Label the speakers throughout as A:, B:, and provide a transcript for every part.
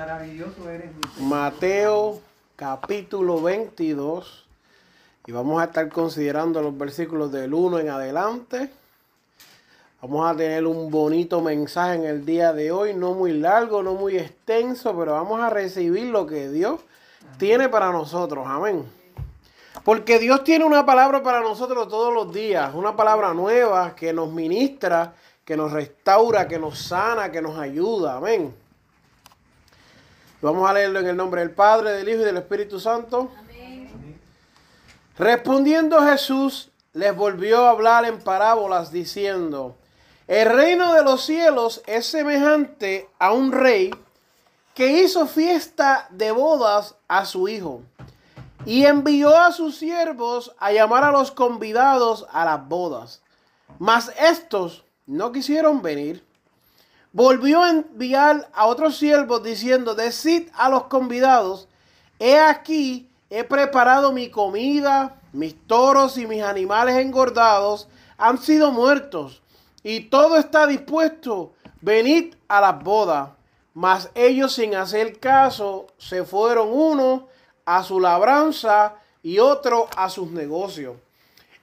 A: Maravilloso eres, mi Señor.
B: Mateo capítulo 22 y vamos a estar considerando los versículos del 1 en adelante. Vamos a tener un bonito mensaje en el día de hoy, no muy largo, no muy extenso, pero vamos a recibir lo que Dios tiene para nosotros. Amén. Porque Dios tiene una palabra para nosotros todos los días, una palabra nueva que nos ministra, que nos restaura, que nos sana, que nos ayuda. Amén. Vamos a leerlo en el nombre del Padre, del Hijo y del Espíritu Santo. Respondiendo Jesús, les volvió a hablar en parábolas diciendo, el reino de los cielos es semejante a un rey que hizo fiesta de bodas a su hijo y envió a sus siervos a llamar a los convidados a las bodas. Mas estos no quisieron venir. Volvió a enviar a otros siervos diciendo, decid a los convidados, he aquí, he preparado mi comida, mis toros y mis animales engordados han sido muertos, y todo está dispuesto, venid a las bodas. Mas ellos sin hacer caso se fueron uno a su labranza y otro a sus negocios.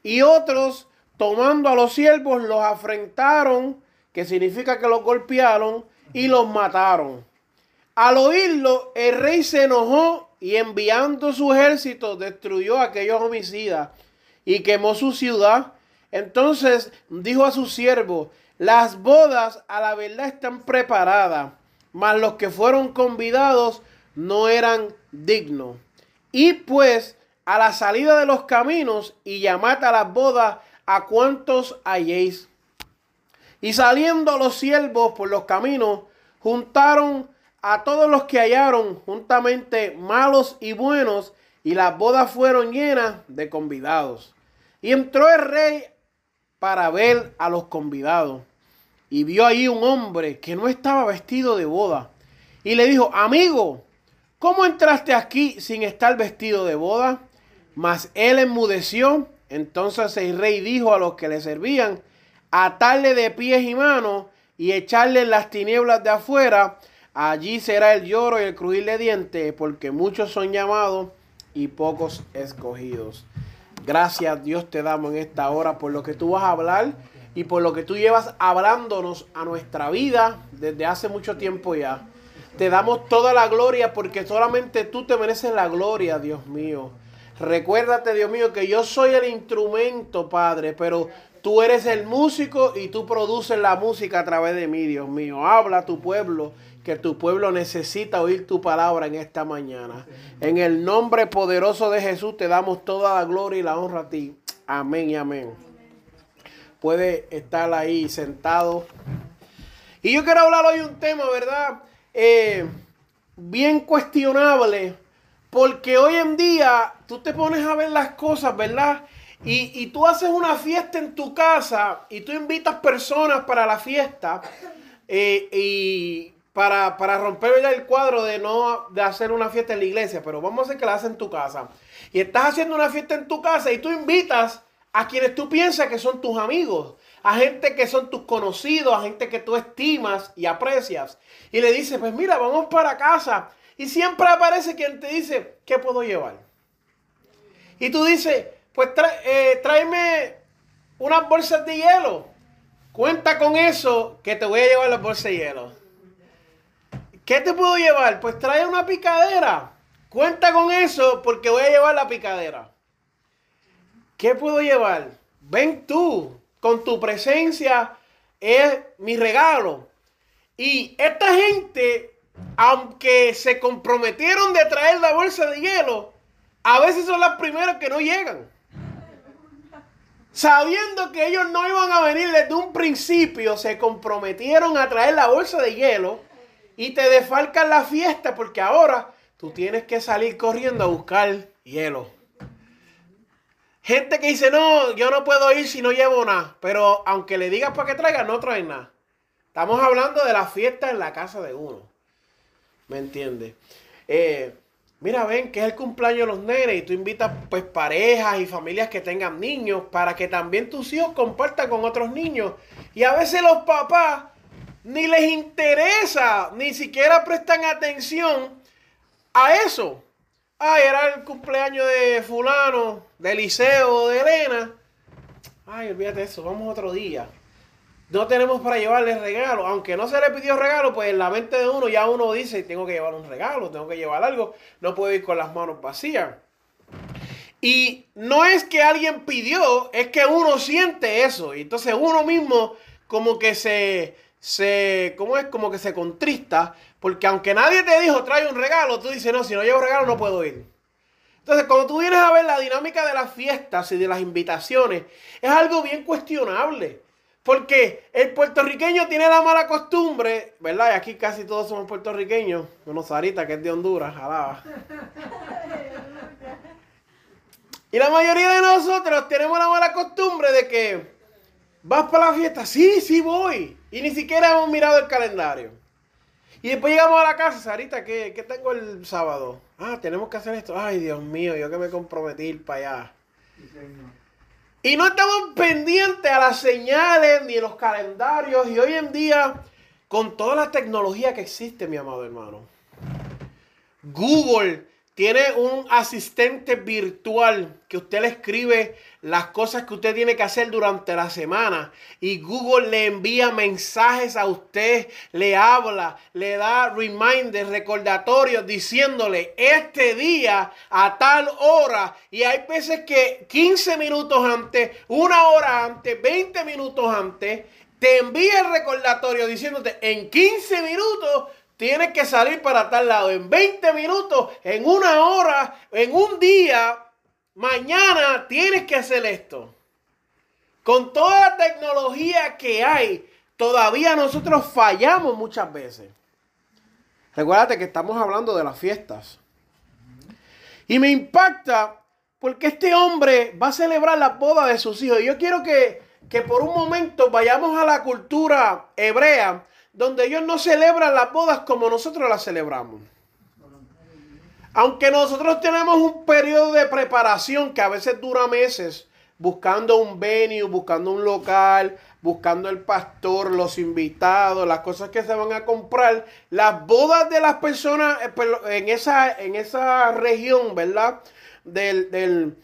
B: Y otros, tomando a los siervos, los afrentaron, que significa que los golpearon y los mataron. Al oírlo, el rey se enojó y enviando su ejército destruyó a aquellos homicidas y quemó su ciudad. Entonces dijo a sus siervos, las bodas a la verdad están preparadas, mas los que fueron convidados no eran dignos. Y pues a la salida de los caminos y llamad a las bodas a cuantos halléis. Y saliendo los siervos por los caminos, juntaron a todos los que hallaron juntamente malos y buenos, y las bodas fueron llenas de convidados. Y entró el rey para ver a los convidados, y vio allí un hombre que no estaba vestido de boda, y le dijo, amigo, ¿cómo entraste aquí sin estar vestido de boda? Mas él enmudeció. Entonces el rey dijo a los que le servían, atarle de pies y manos y echarle en las tinieblas de afuera. Allí será el lloro y el crujir de dientes, porque muchos son llamados y pocos escogidos. Gracias Dios te damos en esta hora por lo que tú vas a hablar y por lo que tú llevas hablándonos a nuestra vida desde hace mucho tiempo ya. Te damos toda la gloria porque solamente tú te mereces la gloria, Dios mío. Recuérdate, Dios mío, que yo soy el instrumento, Padre, pero tú eres el músico y tú produces la música a través de mí, Dios mío. Habla a tu pueblo, que tu pueblo necesita oír tu palabra en esta mañana. En el nombre poderoso de Jesús te damos toda la gloria y la honra a ti. Amén y amén. Puede estar ahí sentado. Y yo quiero hablar hoy un tema, ¿verdad? Eh, bien cuestionable. Porque hoy en día tú te pones a ver las cosas, ¿verdad? Y, y, tú haces una fiesta en tu casa y tú invitas personas para la fiesta eh, y para, para romper el cuadro de no de hacer una fiesta en la iglesia, pero vamos a hacer que la hagas en tu casa. Y estás haciendo una fiesta en tu casa y tú invitas a quienes tú piensas que son tus amigos, a gente que son tus conocidos, a gente que tú estimas y aprecias. Y le dices, pues mira, vamos para casa. Y siempre aparece quien te dice, ¿qué puedo llevar? Y tú dices, pues eh, tráeme unas bolsas de hielo. Cuenta con eso que te voy a llevar la bolsa de hielo. ¿Qué te puedo llevar? Pues trae una picadera. Cuenta con eso porque voy a llevar la picadera. ¿Qué puedo llevar? Ven tú, con tu presencia es mi regalo. Y esta gente, aunque se comprometieron de traer la bolsa de hielo, a veces son las primeras que no llegan. Sabiendo que ellos no iban a venir desde un principio, se comprometieron a traer la bolsa de hielo y te defalcan la fiesta porque ahora tú tienes que salir corriendo a buscar hielo. Gente que dice, no, yo no puedo ir si no llevo nada. Pero aunque le digas para que traiga, no trae nada. Estamos hablando de la fiesta en la casa de uno. ¿Me entiendes? Eh, mira, ven que es el cumpleaños de los nenes y tú invitas pues parejas y familias que tengan niños para que también tus hijos compartan con otros niños. Y a veces los papás ni les interesa, ni siquiera prestan atención a eso. Ay, era el cumpleaños de fulano, de Liceo, de Elena. Ay, olvídate eso, vamos otro día. No tenemos para llevarle regalo. Aunque no se le pidió regalo, pues en la mente de uno ya uno dice, tengo que llevar un regalo, tengo que llevar algo. No puedo ir con las manos vacías. Y no es que alguien pidió, es que uno siente eso. Y entonces uno mismo como que se, se, ¿cómo es? Como que se contrista porque aunque nadie te dijo trae un regalo, tú dices, no, si no llevo regalo no puedo ir. Entonces, cuando tú vienes a ver la dinámica de las fiestas y de las invitaciones, es algo bien cuestionable. Porque el puertorriqueño tiene la mala costumbre, ¿verdad? Y aquí casi todos somos puertorriqueños, menos Sarita, que es de Honduras, jalaba. Y la mayoría de nosotros tenemos la mala costumbre de que vas para la fiesta, sí, sí voy. Y ni siquiera hemos mirado el calendario. Y después llegamos a la casa, Sarita, ¿qué, ¿qué, tengo el sábado? Ah, tenemos que hacer esto. Ay, Dios mío, yo que me comprometí ir para allá. Y no estamos pendientes a las señales ni a los calendarios. Y hoy en día, con toda la tecnología que existe, mi amado hermano, Google tiene un asistente virtual que usted le escribe las cosas que usted tiene que hacer durante la semana y Google le envía mensajes a usted, le habla, le da reminders, recordatorios diciéndole este día a tal hora y hay veces que 15 minutos antes, una hora antes, 20 minutos antes, te envía el recordatorio diciéndote en 15 minutos Tienes que salir para tal lado en 20 minutos, en una hora, en un día. Mañana tienes que hacer esto. Con toda la tecnología que hay, todavía nosotros fallamos muchas veces. Recuérdate que estamos hablando de las fiestas. Y me impacta porque este hombre va a celebrar la boda de sus hijos. Y yo quiero que, que por un momento vayamos a la cultura hebrea donde ellos no celebran las bodas como nosotros las celebramos. Aunque nosotros tenemos un periodo de preparación que a veces dura meses, buscando un venue, buscando un local, buscando el pastor, los invitados, las cosas que se van a comprar, las bodas de las personas eh, en esa, en esa región, ¿verdad? Del, del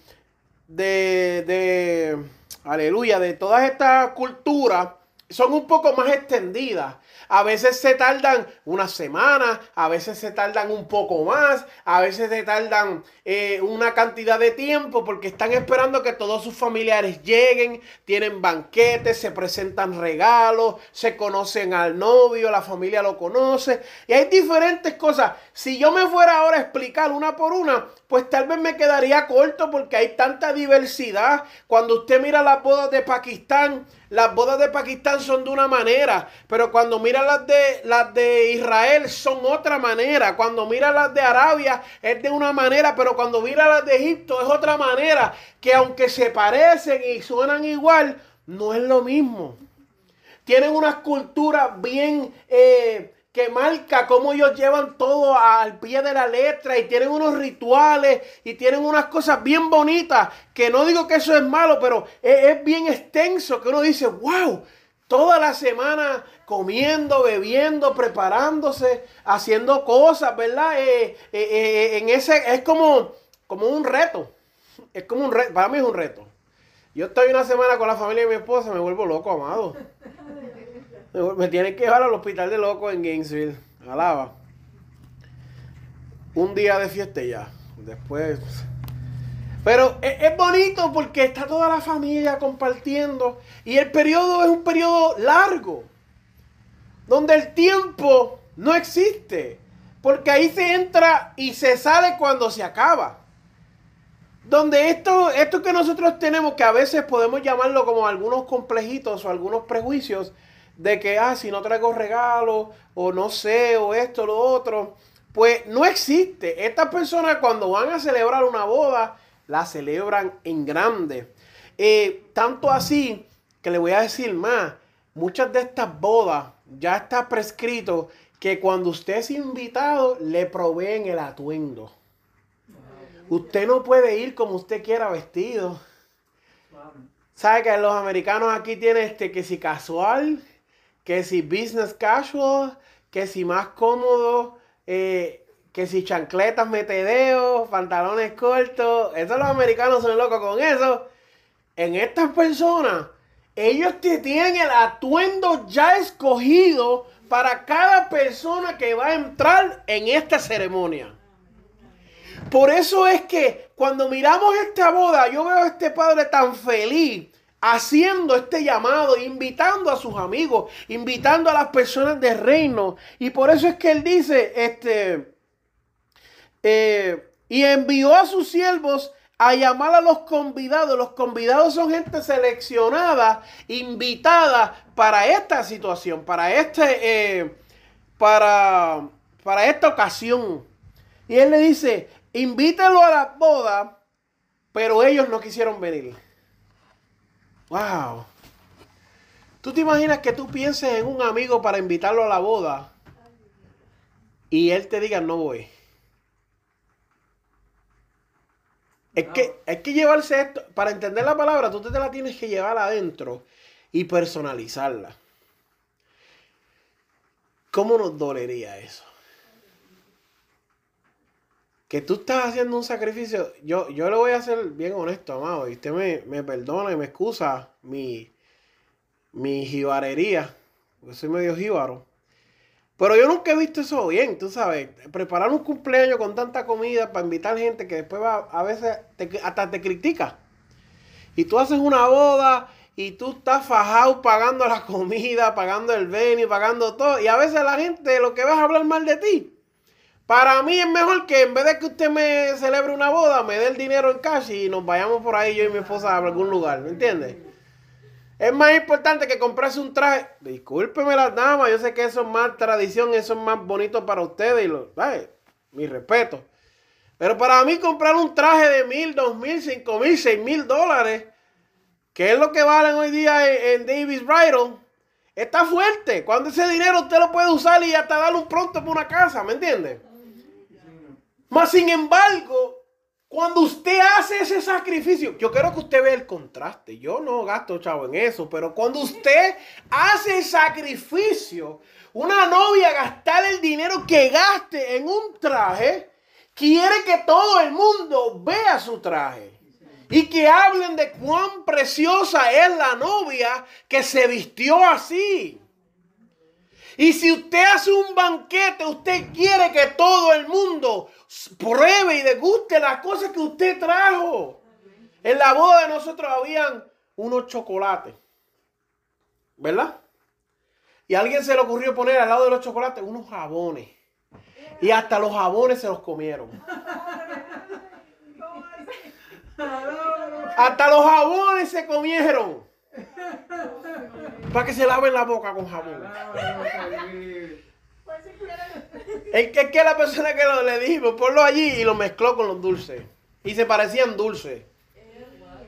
B: de, de, aleluya, de todas estas culturas, son un poco más extendidas. A veces se tardan una semana, a veces se tardan un poco más, a veces se tardan eh, una cantidad de tiempo porque están esperando que todos sus familiares lleguen, tienen banquetes, se presentan regalos, se conocen al novio, la familia lo conoce y hay diferentes cosas. Si yo me fuera ahora a explicar una por una, pues tal vez me quedaría corto porque hay tanta diversidad. Cuando usted mira las bodas de Pakistán, las bodas de Pakistán son de una manera, pero cuando mira las de, las de Israel son otra manera. Cuando mira las de Arabia es de una manera, pero cuando mira las de Egipto es otra manera. Que aunque se parecen y suenan igual, no es lo mismo. Tienen unas culturas bien... Eh, que marca cómo ellos llevan todo al pie de la letra y tienen unos rituales y tienen unas cosas bien bonitas, que no digo que eso es malo, pero es, bien extenso, que uno dice, wow, toda la semana comiendo, bebiendo, preparándose, haciendo cosas, ¿verdad? Eh, eh, eh, en ese, es como, como un reto, es como un reto, para mí es un reto. Yo estoy una semana con la familia de mi esposa, me vuelvo loco, amado. Me tienen que llevar al hospital de locos en Gainesville. Alaba. Un día de fiesta ya. Después. Pero es, es bonito porque está toda la familia compartiendo. Y el periodo es un periodo largo. Donde el tiempo no existe. Porque ahí se entra y se sale cuando se acaba. Donde esto, esto que nosotros tenemos, que a veces podemos llamarlo como algunos complejitos o algunos prejuicios, de que, ah, si no traigo regalo, o no sé, o esto, lo otro, pues no existe. Estas personas cuando van a celebrar una boda, la celebran en grande. Eh, tanto así que le voy a decir más, muchas de estas bodas ya está prescrito que cuando usted es invitado le proveen el atuendo. Usted no puede ir como usted quiera vestido. ¿Sabe que los americanos aquí tienen este que si casual, que si business casual, que si más cómodo, eh, que si chancletas metedeos, pantalones cortos? Eso los americanos son locos con eso. En estas personas, ellos tienen el atuendo ya escogido para cada persona que va a entrar en esta ceremonia. Por eso es que cuando miramos esta boda, yo veo a este padre tan feliz haciendo este llamado, invitando a sus amigos, invitando a las personas del reino. Y por eso es que él dice, este, eh, y envió a sus siervos a llamar a los convidados. Los convidados son gente seleccionada, invitada para esta situación, para este, eh, para, para esta ocasión. Y él le dice, invítelo a la boda, pero ellos no quisieron venir. Wow. ¿Tú te imaginas que tú pienses en un amigo para invitarlo a la boda y él te diga no voy? Es que hay que llevarse esto, para entender la palabra, tú te la tienes que llevar adentro y personalizarla. ¿Cómo nos dolería eso? Que tú estás haciendo un sacrificio, yo, yo lo voy a hacer bien honesto, amado, y usted me, perdona y me excusa mi, mi jibarería, porque soy medio jíbaro. Pero yo nunca he visto eso bien, tú sabes, preparar un cumpleaños con tanta comida para invitar gente que después va, a veces hasta te critica. Y tú haces una boda y tú estás fajado pagando la comida, pagando el venue, pagando todo. Y a veces la gente lo que va a hablar mal de ti. Para mí es mejor que en vez de que usted me celebre una boda, me dé el dinero en cash y nos vayamos por ahí yo y mi esposa a algún lugar, ¿me entiende? Es más importante que comprarse un traje. Discúlpeme las damas, yo sé que eso es más tradición, eso es más bonito para ustedes y lo, mi respeto. Pero para mí comprar un traje de mil, dos mil, cinco mil, seis mil dólares, que es lo que valen hoy día en, en Davis Bridal, está fuerte. Cuando ese dinero usted lo puede usar y hasta darle un pronto por una casa, ¿me entiende? Mas sin embargo, cuando usted hace ese sacrificio, yo quiero que usted vea el contraste. Yo no gasto chavo en eso, pero cuando usted hace el sacrificio, una novia gastar el dinero que gaste en un traje, quiere que todo el mundo vea su traje. Y que hablen de cuán preciosa es la novia que se vistió así. Y si usted hace un banquete, usted quiere que todo el mundo pruebe y deguste las cosas que usted trajo. En la boda de nosotros habían unos chocolates. ¿Verdad? Y a alguien se le ocurrió poner al lado de los chocolates unos jabones. Y hasta los jabones se los comieron. Hasta los jabones se comieron. Para que se laven la boca con jabón. Es que, es que la persona que lo, le dijo, ponlo allí y lo mezcló con los dulces. Y se parecían dulces.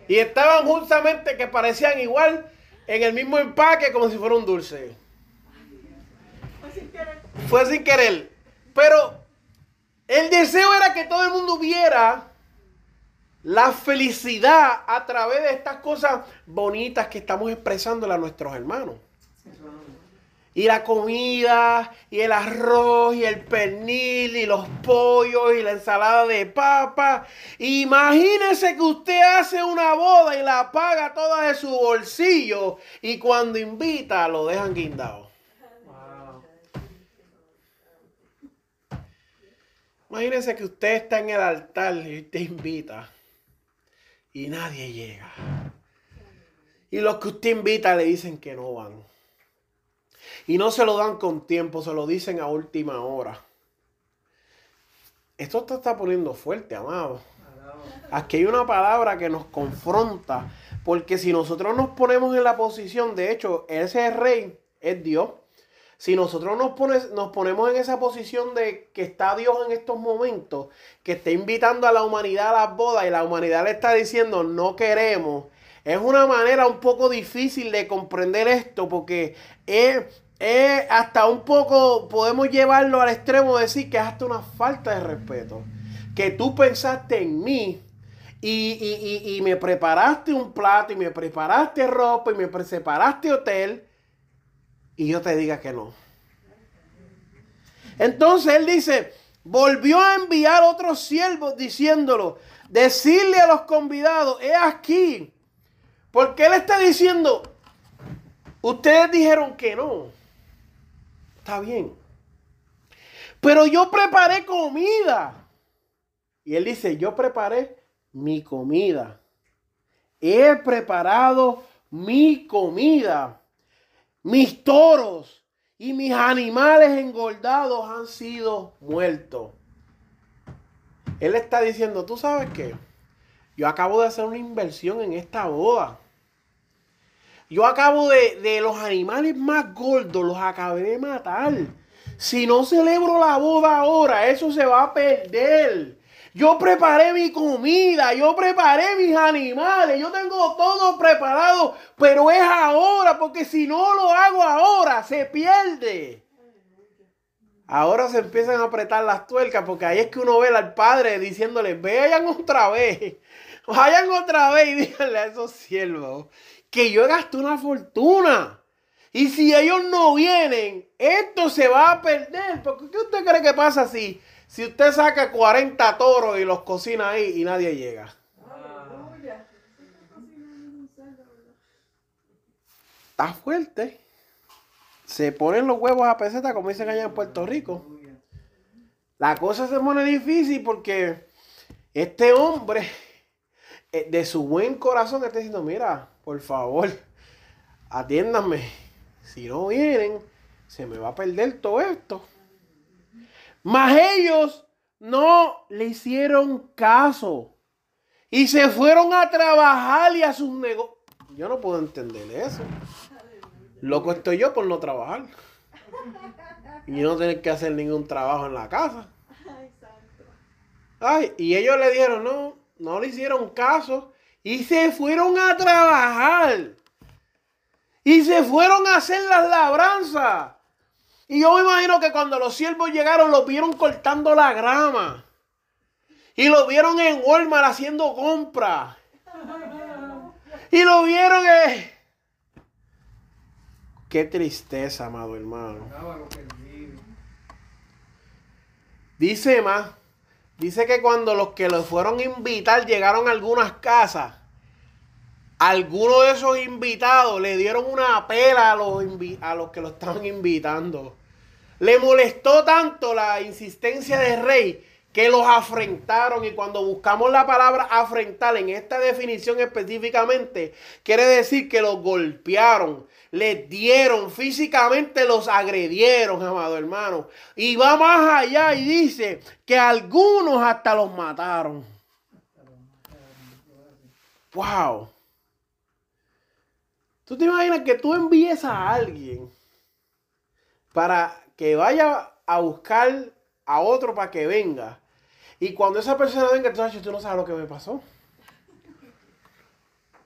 B: Y estaban justamente que parecían igual en el mismo empaque como si fuera un dulce. Fue sin querer. Fue sin querer. Pero el deseo era que todo el mundo viera la felicidad a través de estas cosas bonitas que estamos expresándole a nuestros hermanos. Y la comida, y el arroz, y el pernil, y los pollos, y la ensalada de papa. Imagínese que usted hace una boda y la paga toda de su bolsillo. Y cuando invita, lo dejan guindado. Wow. Imagínese que usted está en el altar y te invita y nadie llega. Y los que usted invita le dicen que no van. Y no se lo dan con tiempo, se lo dicen a última hora. Esto te está poniendo fuerte, amado. Aquí hay una palabra que nos confronta. Porque si nosotros nos ponemos en la posición, de hecho, ese rey es Dios. Si nosotros nos, nos ponemos en esa posición de que está Dios en estos momentos, que está invitando a la humanidad a las bodas y la humanidad le está diciendo no queremos, es una manera un poco difícil de comprender esto porque es, hasta un poco, podemos llevarlo al extremo de decir que es hasta una falta de respeto. Que tú pensaste en mí y, y, me preparaste un plato y me preparaste ropa y me preparaste hotel y yo te diga que no. Entonces él dice, volvió a enviar otros siervos diciéndolo, decirle a los convidados, he aquí, porque él está diciendo, ustedes dijeron que no, está bien, pero yo preparé comida. Y él dice, yo preparé mi comida. He preparado mi comida. Mis toros y mis animales engordados han sido muertos. Él está diciendo, ¿tú sabes qué? Yo acabo de hacer una inversión en esta boda. Yo acabo de, de los animales más gordos, los acabé de matar. Si no celebro la boda ahora, eso se va a perder. Yo preparé mi comida, yo preparé mis animales, yo tengo todo preparado, pero es ahora, porque si no lo hago ahora, se pierde. Ahora se empiezan a apretar las tuercas, porque ahí es que uno ve al padre diciéndole, vayan otra vez, vayan otra vez y díganle a esos siervos que yo gasté una fortuna. Y si ellos no vienen, esto se va a perder. Porque ¿qué usted cree que pasa si si usted saca 40 toros y los cocina ahí y nadie llega. Está fuerte. Se ponen los huevos a peseta, como dicen allá en Puerto Rico. La cosa se pone difícil porque este hombre, eh, de su buen corazón, está diciendo: Mira, por favor, atiéndanme. Si no vienen, se me va a perder todo esto. Mas ellos no le hicieron caso. Y se fueron a trabajar y a sus negocios. Yo no puedo entender eso. Loco estoy yo por no trabajar. Y no tener que hacer ningún trabajo en la casa. Ay, y ellos le dijeron, no, no le hicieron caso. Y se fueron a trabajar. Y se fueron a hacer las labranzas. Y yo me imagino que cuando los siervos llegaron, los vieron cortando la grama. Y lo vieron en Walmart haciendo compras. Y lo vieron. Eh. Qué tristeza, amado hermano. Dice más. Dice que cuando los que los fueron a invitar llegaron a algunas casas, algunos de esos invitados le dieron una pela a los, a los que lo estaban invitando. Le molestó tanto la insistencia del rey que los afrentaron. Y cuando buscamos la palabra afrentar en esta definición específicamente, quiere decir que los golpearon, les dieron, físicamente los agredieron, amado hermano. Y va más allá y dice que algunos hasta los mataron. Wow. ¿Tú te imaginas que tú envíes a alguien para que vaya a buscar a otro para que venga? Y cuando esa persona venga, tú, tú no sabes lo que me pasó.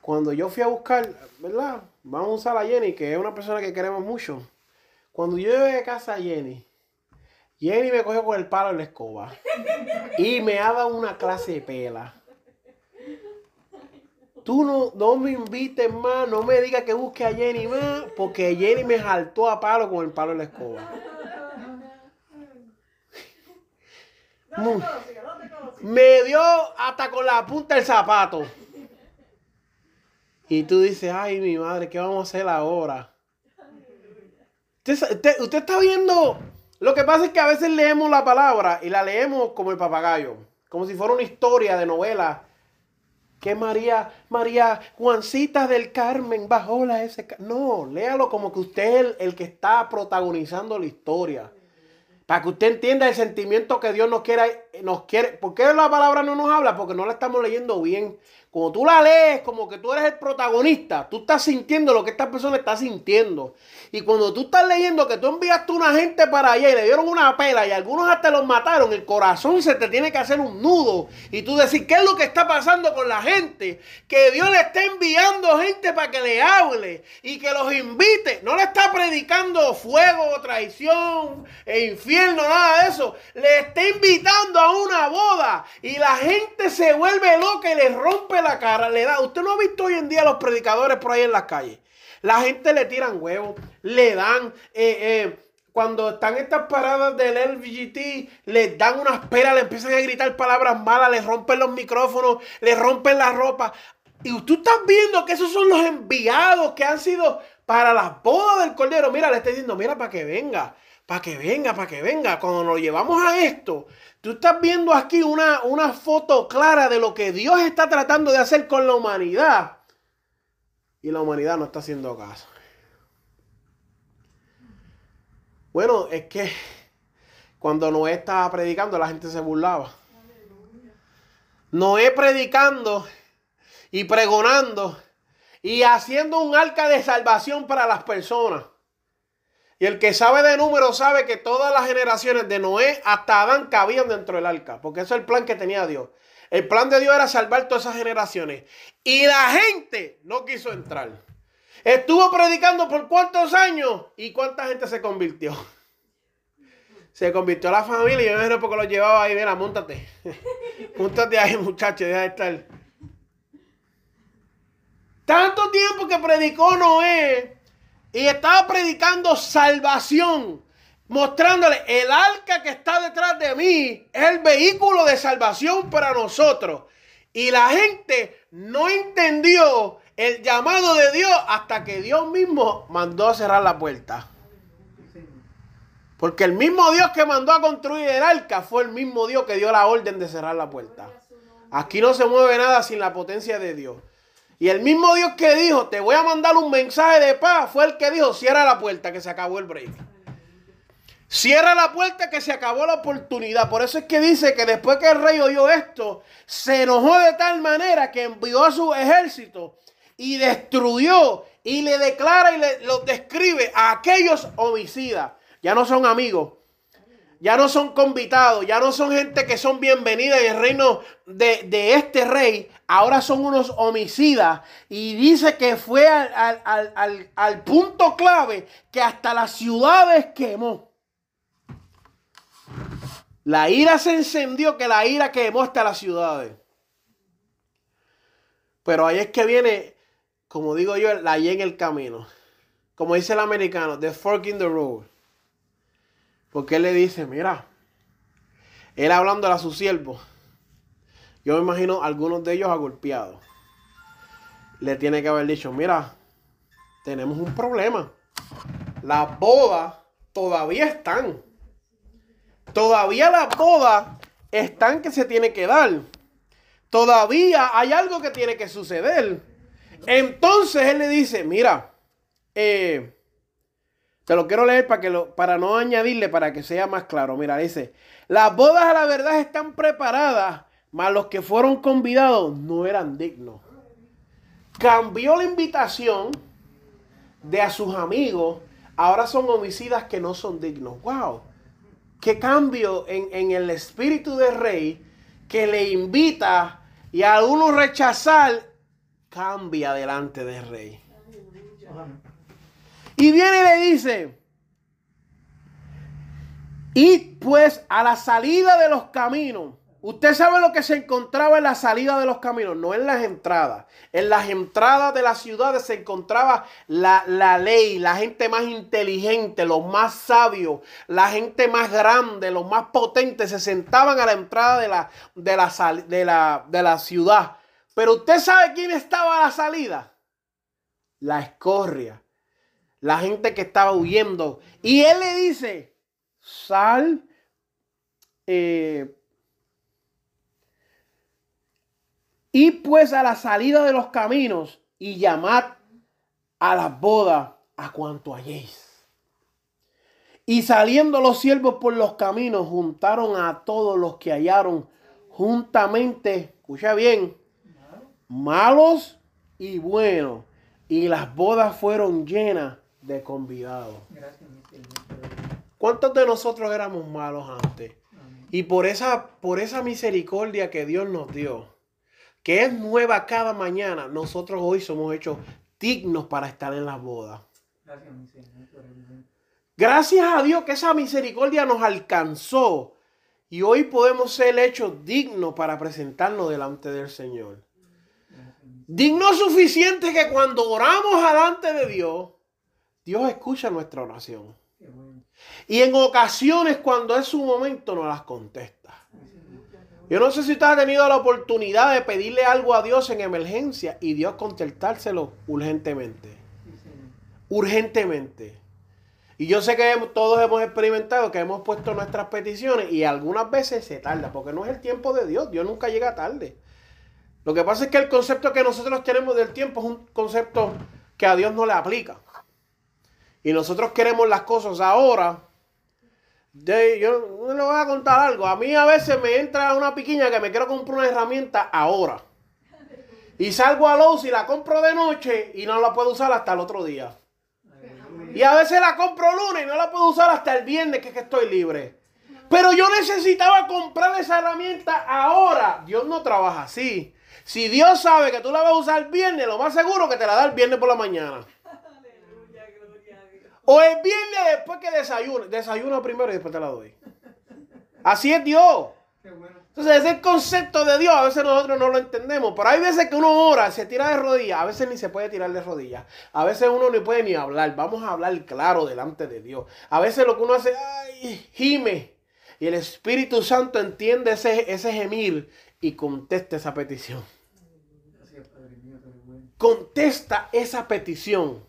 B: Cuando yo fui a buscar, ¿verdad? Vamos a usar a Jenny, que es una persona que queremos mucho. Cuando yo llegué a casa a Jenny, Jenny me cogió con el palo en la escoba y me ha dado una clase de pela. Tú no, no me invites más, no me digas que busque a Jenny más, porque Jenny me saltó a palo con el palo en la escoba. me dio hasta con la punta del zapato. Y tú dices, ay, mi madre, ¿qué vamos a hacer ahora? Usted, usted, está viendo Lo que pasa es que a veces leemos la palabra y la leemos como el papagayo, como si fuera una historia de novela. Que María, María Juancita del Carmen bajó la ese. No, léalo como que usted es el, el que está protagonizando la historia. Para que usted entienda el sentimiento que Dios nos quiere, nos quiere. ¿Por qué la palabra no nos habla? Porque no la estamos leyendo bien. Cuando tú la lees como que tú eres el protagonista, tú estás sintiendo lo que esta persona está sintiendo. Y cuando tú estás leyendo que tú enviaste una gente para allá y le dieron una pela y algunos hasta los mataron, el corazón se te tiene que hacer un nudo. Y tú decir, ¿qué es lo que está pasando con la gente? Que Dios le está enviando gente para que le hable y que los invite. No le está predicando fuego, traición, e infierno, nada de eso. Le está invitando a una boda y la gente se vuelve loca y le rompe la cara, le da. Usted no ha visto hoy en día los predicadores por ahí en las calles. La gente le tiran huevos, le dan. Eh, eh, cuando están estas paradas del LVGT, les dan unas peras, le empiezan a gritar palabras malas, les rompen los micrófonos, les rompen la ropa. Y tú estás viendo que esos son los enviados que han sido para las bodas del Cordero. Mira, le está diciendo, mira, para que venga, para que venga, para que venga. Cuando nos llevamos a esto, tú estás viendo aquí una, una foto clara de lo que Dios está tratando de hacer con la humanidad. Y la humanidad no está haciendo caso. Bueno, es que cuando Noé estaba predicando, la gente se burlaba. Noé predicando y pregonando y haciendo un arca de salvación para las personas. Y el que sabe de números sabe que todas las generaciones de Noé hasta Adán cabían dentro del arca, porque ese es el plan que tenía Dios. El plan de Dios era salvar todas esas generaciones. Y la gente no quiso entrar. Estuvo predicando por cuántos años y cuánta gente se convirtió. Se convirtió la familia y yo imagino porque lo llevaba ahí. Mira, montate. Montate ahí, muchacho, deja de estar. Tanto tiempo que predicó Noé y estaba predicando salvación, mostrándole el arca que está detrás de mí es el vehículo de salvación para nosotros. Y la gente no entendió el llamado de Dios hasta que Dios mismo mandó a cerrar la puerta. Porque el mismo Dios que mandó a construir el arca fue el mismo Dios que dio la orden de cerrar la puerta. Aquí no se mueve nada sin la potencia de Dios. Y el mismo Dios que dijo, te voy a mandar un mensaje de paz, fue el que dijo, cierra la puerta, que se acabó el break. Cierra la puerta, que se acabó la oportunidad. Por eso es que dice que después que el rey oyó esto, se enojó de tal manera que envió a su ejército y destruyó y le declara y le lo describe a aquellos homicidas. Ya no son amigos, ya no son convitados, ya no son gente que son bienvenidas en el reino de, de, este rey, ahora son unos homicidas. Y dice que fue al, al, al, al, punto clave que hasta las ciudades quemó. La ira se encendió, que la ira quemó hasta las ciudades. Pero ahí es que viene, como digo yo, la en el camino. Como dice el americano, the fork in the road. Porque él le dice, mira, él hablando a sus siervos, yo me imagino algunos de ellos agolpeados. Le tiene que haber dicho, mira, tenemos un problema. Las bodas todavía están. Todavía las bodas están que se tiene que dar. Todavía hay algo que tiene que suceder. Entonces él le dice, mira, eh, te lo quiero leer para, que lo, para no añadirle, para que sea más claro. Mira, dice, las bodas a la verdad están preparadas, mas los que fueron convidados no eran dignos. Cambió la invitación de a sus amigos, ahora son homicidas que no son dignos. ¡Wow! Qué cambio en, en el espíritu del rey que le invita y a uno rechazar, cambia delante del rey. Y viene y le dice, y pues a la salida de los caminos, usted sabe lo que se encontraba en la salida de los caminos, no en las entradas. En las entradas de las ciudades se encontraba la, la ley, la gente más inteligente, los más sabios, la gente más grande, los más potentes, se sentaban a la entrada de la, de la, de la, de la ciudad. Pero usted sabe quién estaba a la salida. La escorria la gente que estaba huyendo. Y él le dice, sal, eh, y pues a la salida de los caminos y llamad a las bodas a cuanto halléis. Y saliendo los siervos por los caminos, juntaron a todos los que hallaron juntamente, escucha bien, malos y buenos. Y las bodas fueron llenas de convidados. ¿Cuántos de nosotros éramos malos antes? Y por esa, por esa misericordia que Dios nos dio, que es nueva cada mañana, nosotros hoy somos hechos dignos para estar en las bodas. Gracias a Dios que esa misericordia nos alcanzó y hoy podemos ser hechos dignos para presentarnos delante del Señor. Digno suficiente que cuando oramos delante de Dios, Dios escucha nuestra oración. Y en ocasiones cuando es su momento nos las contesta. Yo no sé si usted ha tenido la oportunidad de pedirle algo a Dios en emergencia y Dios contestárselo urgentemente. Urgentemente. Y yo sé que todos hemos experimentado que hemos puesto nuestras peticiones y algunas veces se tarda, porque no es el tiempo de Dios, Dios nunca llega tarde. Lo que pasa es que el concepto que nosotros tenemos del tiempo es un concepto que a Dios no le aplica. Y nosotros queremos las cosas ahora. yo le voy a contar algo. A mí a veces me entra una piquiña que me quiero comprar una herramienta ahora. Y salgo a Lowe's y la compro de noche y no la puedo usar hasta el otro día. Y a veces la compro lunes y no la puedo usar hasta el viernes, que es que estoy libre. Pero yo necesitaba comprar esa herramienta ahora. Dios no trabaja así. Si Dios sabe que tú la vas a usar el viernes, lo más seguro que te la da el viernes por la mañana. O el viernes después que desayune. Desayuno primero y después te la doy. Así es Dios. Entonces, ese concepto de Dios a veces nosotros no lo entendemos. Pero hay veces que uno ora, se tira de rodillas. A veces ni se puede tirar de rodillas. A veces uno ni puede ni hablar. Vamos a hablar claro delante de Dios. A veces lo que uno hace, ay, gime. Y el Espíritu Santo entiende ese, ese gemir y contesta esa petición. Contesta esa petición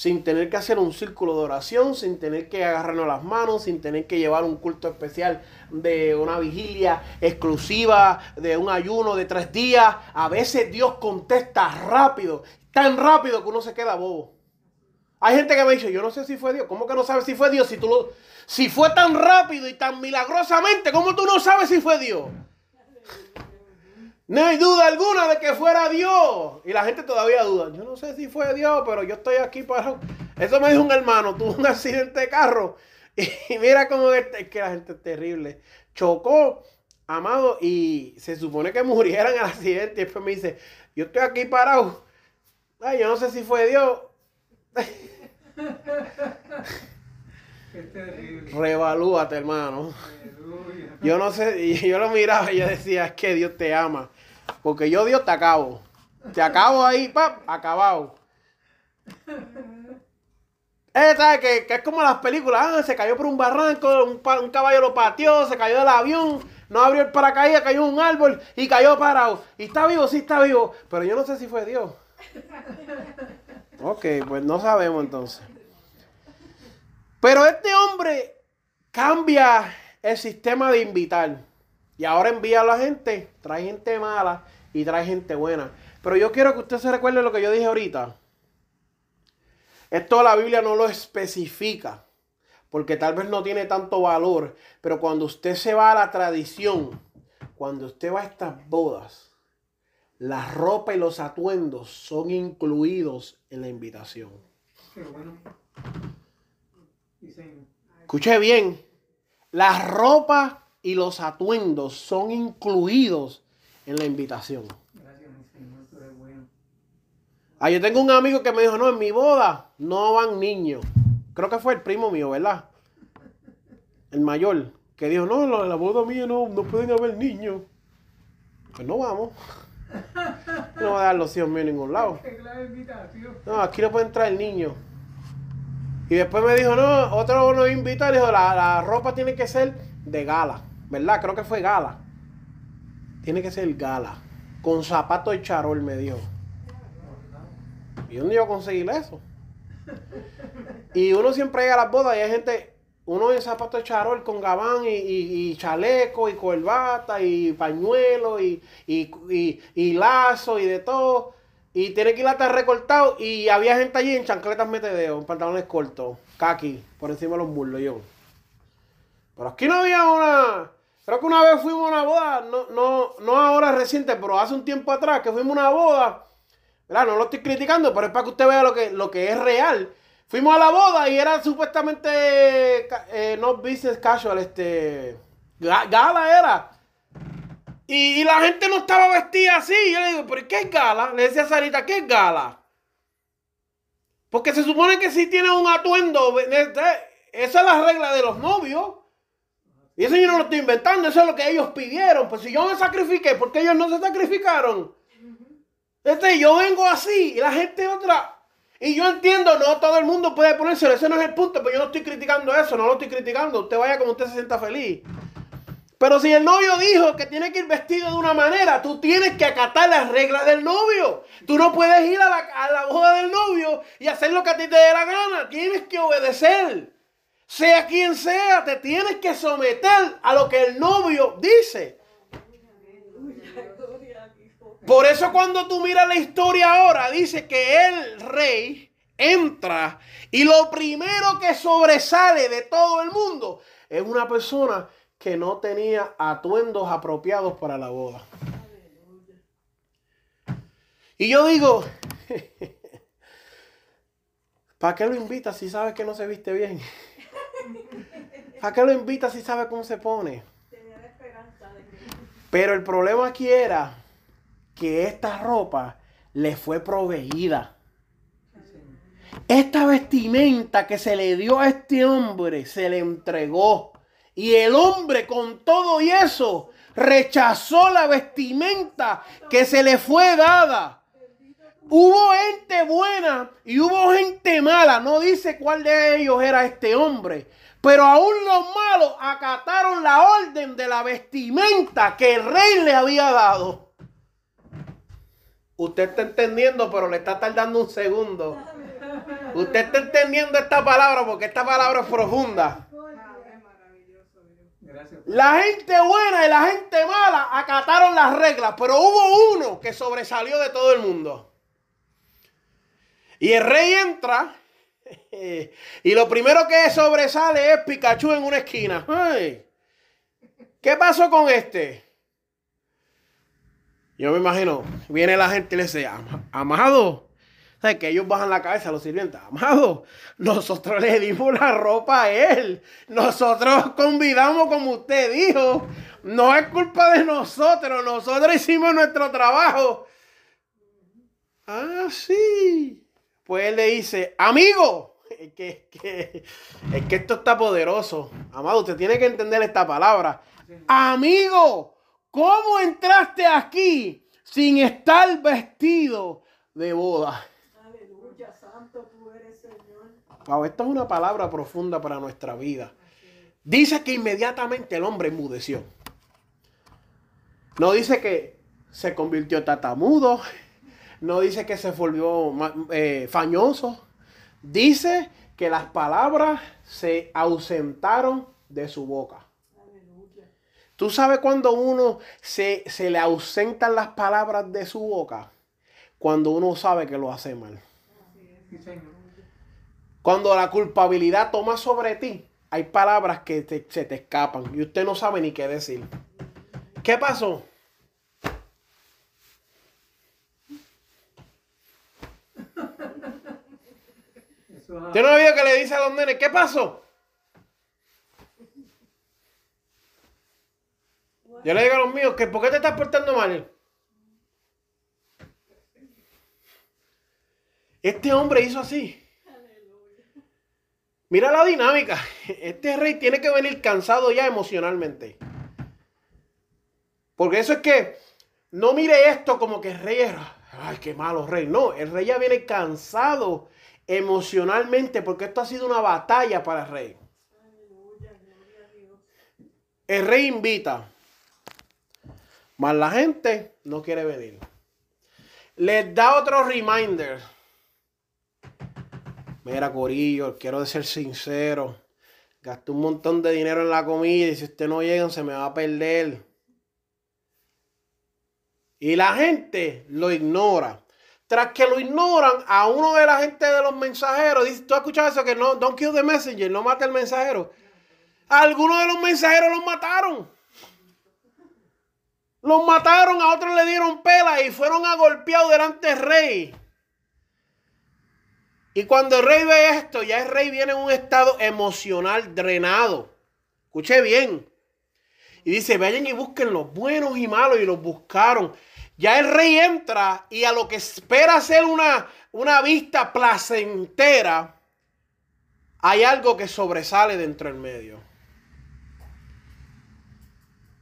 B: sin tener que hacer un círculo de oración, sin tener que agarrarnos las manos, sin tener que llevar un culto especial de una vigilia exclusiva, de un ayuno de tres días. A veces Dios contesta rápido, tan rápido que uno se queda bobo. Hay gente que me dice, yo no sé si fue Dios. ¿Cómo que no sabes si fue Dios? Si, tú lo, si fue tan rápido y tan milagrosamente, ¿cómo tú no sabes si fue Dios? No hay duda alguna de que fuera Dios. Y la gente todavía duda. Yo no sé si fue Dios, pero yo estoy aquí para... Eso me dijo un hermano, tuvo un accidente de carro. Y mira cómo es, que la gente es terrible. Chocó, amado, y se supone que murieran el accidente. Y después me dice, yo estoy aquí parado. Ay, yo no sé si fue Dios. Revalúate, hermano. Yo no sé, y yo lo miraba y yo decía, es que Dios te ama. Porque yo Dios te acabo. Te acabo ahí, pap, acabado. Eh, Que, es como las películas, ah, se cayó por un barranco, un, caballo lo pateó, se cayó del avión, no abrió el paracaídas, cayó un árbol y cayó parado. Y está vivo, sí está vivo, pero yo no sé si fue Dios. Ok, pues no sabemos entonces. Pero este hombre cambia el sistema de invitar. Y ahora envía a la gente, trae gente mala y trae gente buena. Pero yo quiero que usted se recuerde lo que yo dije ahorita. Esto la Biblia no lo especifica, porque tal vez no tiene tanto valor, pero cuando usted se va a la tradición, cuando usted va a estas bodas, la ropa y los atuendos son incluidos en la invitación. Escuche bien, la ropa y los atuendos son incluidos en la invitación. Ah, yo tengo un amigo que me dijo, no, en mi boda no van niños. Creo que fue el primo mío, ¿verdad? El mayor, que dijo, no, en la boda mía no, no pueden haber niños. Pues no vamos. No va a dar los hijos míos en ningún lado. No, aquí no puede entrar el niño. Y después me dijo, no, otro nos invita, dijo, la, la ropa tiene que ser de gala. ¿verdad? Creo que fue gala. Tiene que ser gala. Con zapato de charol me dio. ¿Y dónde yo conseguir eso? Y uno siempre llega a las bodas y hay gente, uno en zapato de charol con gabán y, y- y chaleco y corbata y pañuelo y, y, y- y lazo y de todo. Y tiene que ir hasta recortado. Y había gente allí en chancletas metedeo, en pantalones cortos, kaki, por encima de los muslos. Yo. Pero aquí no había una. Creo que una vez fuimos a una boda, no, no, no ahora reciente, pero hace un tiempo atrás, que fuimos a una boda. ¿verdad? No lo estoy criticando, pero es para que usted vea lo que, lo que es real. Fuimos a la boda y era supuestamente eh, no business casual, este ga- gala era. Y, la gente no estaba vestida así. Yo le digo, ¿pero qué es gala? Le decía a Sarita, ¿qué es gala? Porque se supone que si tiene un atuendo, esa es la regla de los novios. Y eso yo no lo estoy inventando, eso es lo que ellos pidieron. Pues si yo me sacrifiqué, ¿por qué ellos no se sacrificaron? Este, yo vengo así y la gente otra. Y yo entiendo, no todo el mundo puede ponérselo, ese no es el punto, pero yo no estoy criticando eso, no lo estoy criticando. Usted vaya como usted se sienta feliz. Pero si el novio dijo que tiene que ir vestido de una manera, tú tienes que acatar las reglas del novio. Tú no puedes ir a la, la boda del novio y hacer lo que a ti te dé la gana. Tienes que obedecer. Sea quien sea, te tienes que someter a lo que el novio dice. Por eso cuando tú miras la historia ahora, dice que el rey entra y lo primero que sobresale de todo el mundo es una persona que no tenía atuendos apropiados para la boda. Y yo digo, ¿para qué lo invitas si sabes que no se viste bien? ¿Para qué lo invitas si sabe cómo se pone? Pero el problema aquí era que esta ropa le fue proveída. Esta vestimenta que se le dio a este hombre se le entregó. Y el hombre con todo y eso rechazó la vestimenta que se le fue dada. Hubo gente buena y hubo gente mala. No dice cuál de ellos era este hombre. Pero aún los malos acataron la orden de la vestimenta que el rey le había dado. Usted está entendiendo, pero le está tardando un segundo. Usted está entendiendo esta palabra porque esta palabra es profunda. La gente buena y la gente mala acataron las reglas, pero hubo uno que sobresalió de todo el mundo. Y el rey entra y lo primero que sobresale es Pikachu en una esquina. ¿Qué pasó con este? Yo me imagino, viene la gente y le dice, "Ama- ¿sabes que ellos bajan la cabeza a los sirvientes? Amado, nosotros le dimos la ropa a él. Nosotros convidamos como usted dijo. No es culpa de nosotros, nosotros hicimos nuestro trabajo. Ah, sí. Pues él le dice, amigo, es que, es que, es que esto está poderoso. Amado, usted tiene que entender esta palabra. Amigo, ¿cómo entraste aquí sin estar vestido de boda?
A: Aleluya, santo tú eres, Señor.
B: Wow, esto es una palabra profunda para nuestra vida. Dice que inmediatamente el hombre enmudeció. No dice que se convirtió tatamudo. No dice que se volvió eh, fañoso. Dice que las palabras se ausentaron de su boca. ¿Tú sabes cuando uno se, se le ausentan las palabras de su boca? Cuando uno sabe que lo hace mal. Cuando la culpabilidad toma sobre ti, hay palabras que te- se te escapan y usted no sabe ni qué decir. ¿Qué pasó? ¿Usted no oído que le dice a los nenes, ¿qué pasó? Yo le digo a los míos, que ¿por qué te estás portando mal? Este hombre hizo así. Mira la dinámica. Este rey tiene que venir cansado ya emocionalmente. Porque eso es que no mire esto como que el rey es, ay, qué malo rey. No, el rey ya viene cansado emocionalmente porque esto ha sido una batalla para el rey. El rey invita, mas la gente no quiere venir. Les da otro reminder. Mira, Corillo, quiero ser sincero. Gasté un montón de dinero en la comida y si usted no llega se me va a perder. Y la gente lo ignora. Tras que lo ignoran, a uno de la gente de los mensajeros, dice, ¿tú has escuchado eso? Que no, don't kill the messenger, no mate al mensajero. Algunos de los mensajeros los mataron. Los mataron, a otros le dieron pela y fueron a golpeados delante del rey. Y cuando el rey ve esto, ya el rey viene en un estado emocional drenado. Escuche bien. Y dice, vayan y busquen los buenos y malos y los buscaron. Ya el rey entra y a lo que espera ser una, una vista placentera, hay algo que sobresale dentro del medio.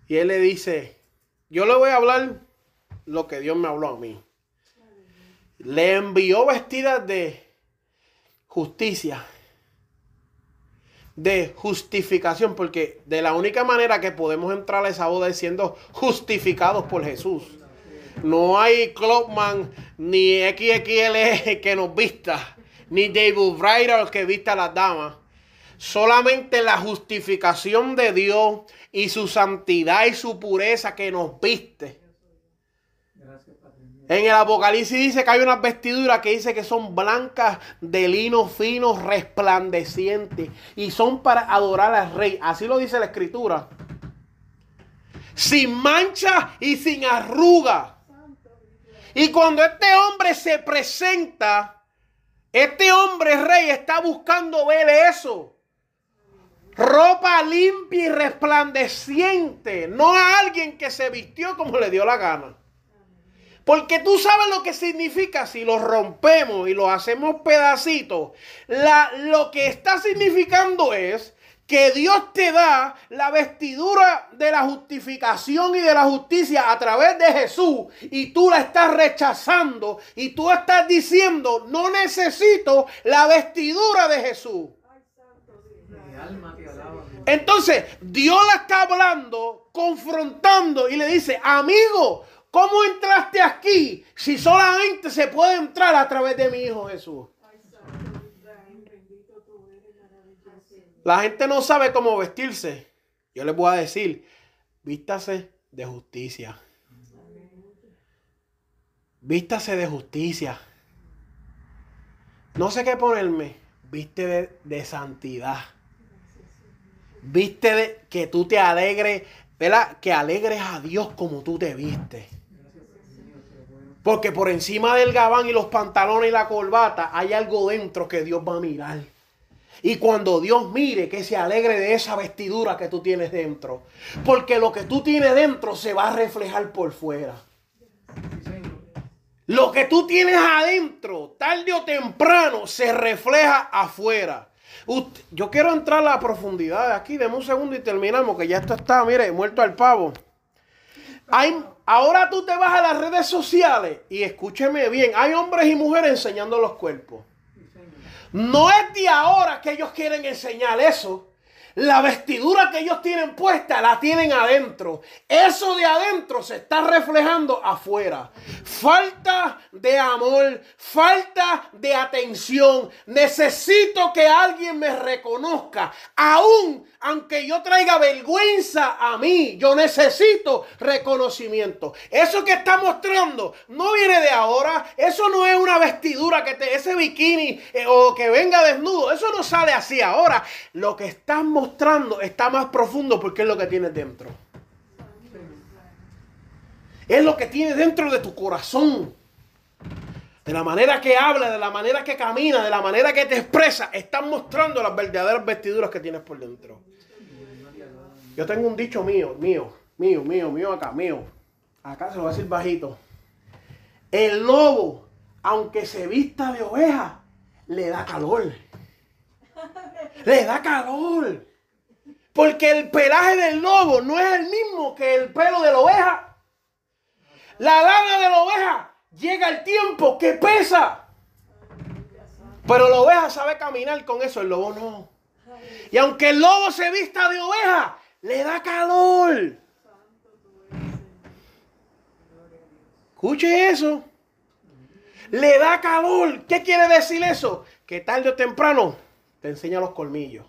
B: Y él le dice, yo le voy a hablar lo que Dios me habló a mí. Le envió vestidas de justicia, de justificación, porque de la única manera que podemos entrar a esa boda es siendo justificados por Jesús. No hay Clubman ni XXL que nos vista, ni David Ryder que vista a las damas. Solamente la justificación de Dios y su santidad y su pureza que nos viste. En el Apocalipsis dice que hay unas vestiduras que dice que son blancas de lino fino, resplandeciente. Y son para adorar al rey. Así lo dice la escritura. Sin mancha y sin arruga. Y cuando este hombre se presenta, este hombre rey está buscando ver eso ropa limpia y resplandeciente, no a alguien que se vistió como le dio la gana. Porque tú sabes lo que significa si lo rompemos y lo hacemos pedacitos. Lo que está significando es que Dios te da la vestidura de la justificación y de la justicia a través de Jesús y tú la estás rechazando y tú estás diciendo, no necesito la vestidura de Jesús. Entonces, Dios la está hablando, confrontando y le dice, amigo, ¿cómo entraste aquí si solamente se puede entrar a través de mi Hijo Jesús? La gente no sabe cómo vestirse. Yo les voy a decir, vístase de justicia. Vístase de justicia. No sé qué ponerme. Viste de, santidad. Viste de, que tú te alegres, ¿verdad? Que alegres a Dios como tú te viste. Porque por encima del gabán y los pantalones y la corbata hay algo dentro que Dios va a mirar. Y cuando Dios mire, que se alegre de esa vestidura que tú tienes dentro. Porque lo que tú tienes dentro se va a reflejar por fuera. Lo que tú tienes adentro, tarde o temprano, se refleja afuera yo quiero entrar a la profundidad de aquí. Deme un segundo y terminamos, que ya esto está, mire, muerto al pavo. Hay, ahora tú te vas a las redes sociales y escúcheme bien, hay hombres y mujeres enseñando los cuerpos. No es de ahora que ellos quieren enseñar eso. La vestidura que ellos tienen puesta la tienen adentro. Eso de adentro se está reflejando afuera. Falta de amor, falta de atención. Necesito que alguien me reconozca. Aún aunque yo traiga vergüenza a mí, yo necesito reconocimiento. Eso que está mostrando no viene de ahora. Eso no es una vestidura que te, ese bikini eh, o que venga desnudo. Eso no sale así ahora. Lo que estás mostrando está más profundo porque es lo que tienes dentro. Es lo que tienes dentro de tu corazón. De la manera que habla, de la manera que camina, de la manera que te expresa, estás mostrando las verdaderas vestiduras que tienes por dentro. Yo tengo un dicho mío, mío, mío, mío, mío acá, mío. Acá se lo voy a decir bajito. El lobo, aunque se vista de oveja, le da calor. Le da calor. Porque el pelaje del lobo no es el mismo que el pelo de la oveja. La lana de la oveja llega el tiempo que pesa. Pero la oveja sabe caminar con eso, el lobo no. Y aunque el lobo se vista de oveja, le da calor. Escuche eso. Le da calor. ¿Qué quiere decir eso? Que tarde o temprano te enseña los colmillos.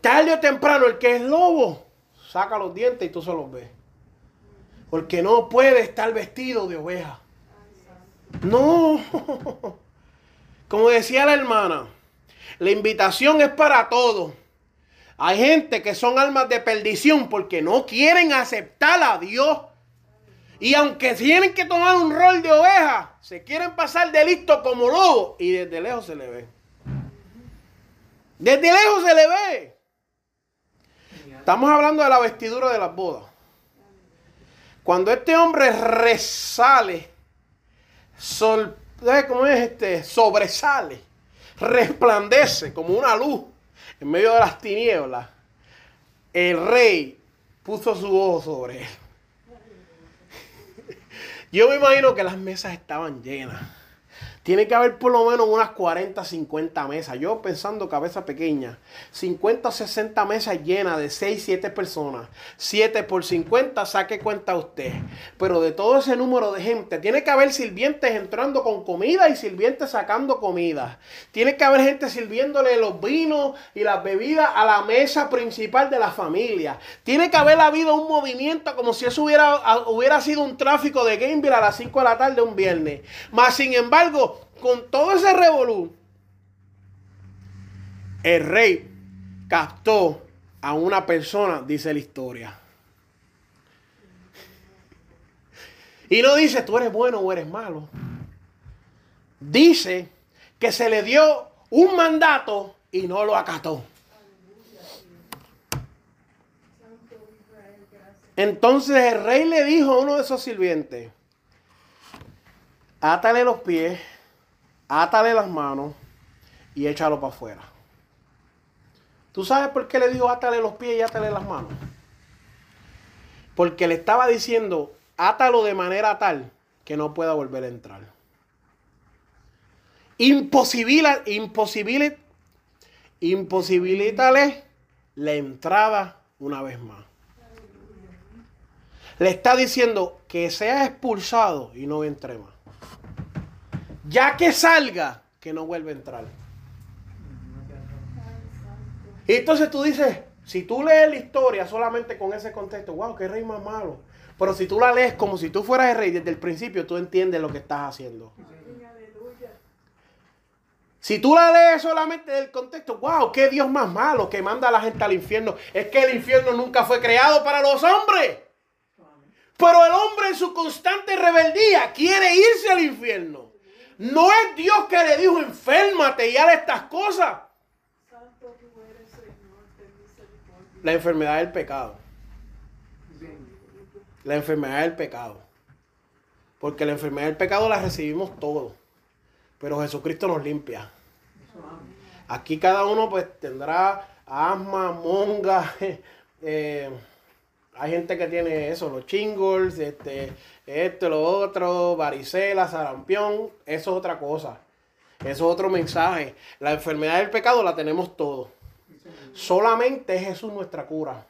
B: Tarde o temprano el que es lobo saca los dientes y tú se los ves. Porque no puede estar vestido de oveja. No. Como decía la hermana, la invitación es para todos. Hay gente que son almas de perdición porque no quieren aceptar a Dios. Y aunque tienen que tomar un rol de oveja, se quieren pasar de listo como lobo. Y desde lejos se le ve. Desde lejos se le ve. Estamos hablando de la vestidura de las bodas. Cuando este hombre resale, sol, ¿cómo es este? Sobresale, resplandece como una luz en medio de las tinieblas. El rey puso su ojo sobre él. Yo me imagino que las mesas estaban llenas. Tiene que haber por lo menos unas 40, 50 mesas. Yo pensando cabeza pequeña. 50 60 mesas llenas de 6, 7 personas. 7 por 50, saque cuenta usted. Pero de todo ese número de gente, tiene que haber sirvientes entrando con comida y sirvientes sacando comida. Tiene que haber gente sirviéndole los vinos y las bebidas a la mesa principal de la familia. Tiene que haber habido un movimiento como si eso hubiera, hubiera sido un tráfico de Gameville a las 5 de la tarde un viernes. Más sin embargo, con todo ese revolú, el rey captó a una persona, dice la historia. Y no dice tú eres bueno o eres malo. Dice que se le dio un mandato y no lo acató. Entonces el rey le dijo a uno de esos sirvientes, átale los pies, átale las manos y échalo para afuera. ¿Tú sabes por qué le dijo átale los pies y átale las manos? Porque le estaba diciendo, átalo de manera tal que no pueda volver a entrar. Imposibilita, imposibilítale la entrada una vez más. Le está diciendo que sea expulsado y no entre más. Ya que salga, que no vuelva a entrar. Y entonces tú dices, si tú lees la historia solamente con ese contexto, wow, qué rey más malo. Pero si tú la lees como si tú fueras el rey desde el principio, tú entiendes lo que estás haciendo. Si tú la lees solamente del contexto, wow, qué Dios más malo que manda a la gente al infierno. Es que el infierno nunca fue creado para los hombres. Pero el hombre en su constante rebeldía quiere irse al infierno. No es Dios que le dijo, enférmate y haz estas cosas. La enfermedad del pecado. La enfermedad del pecado. Porque la enfermedad del pecado la recibimos todos. Pero Jesucristo nos limpia. Aquí cada uno pues tendrá asma, monga, eh, hay gente que tiene eso, los chingles, este, esto, lo otro, varicela, sarampión, eso es otra cosa. Eso es otro mensaje. La enfermedad del pecado la tenemos todos. Solamente es Jesús nuestra cura.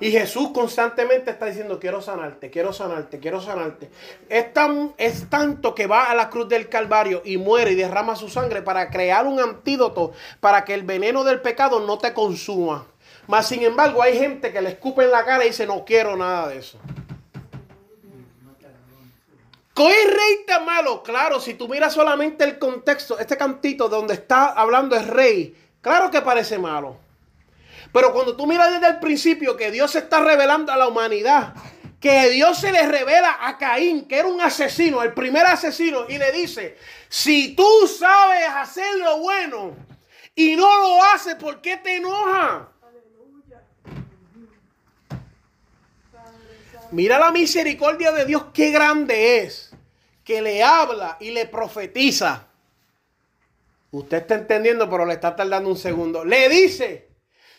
B: Y Jesús constantemente está diciendo, quiero sanarte, quiero sanarte, quiero sanarte. Es, tan, es tanto que va a la cruz del Calvario y muere y derrama su sangre para crear un antídoto para que el veneno del pecado no te consuma. Mas sin embargo hay gente que le escupe en la cara y dice, no quiero nada de eso. ¿Qué rey tan malo? Claro, si tú miras solamente el contexto, este cantito donde está hablando el rey, claro que parece malo. Pero cuando tú miras desde el principio que Dios se está revelando a la humanidad, que Dios se le revela a Caín, que era un asesino, el primer asesino, y le dice, si tú sabes hacer lo bueno y no lo haces, ¿por qué te enojas? Mira la misericordia de Dios, qué grande es, que le habla y le profetiza. Usted está entendiendo, pero le está tardando un segundo. Le dice,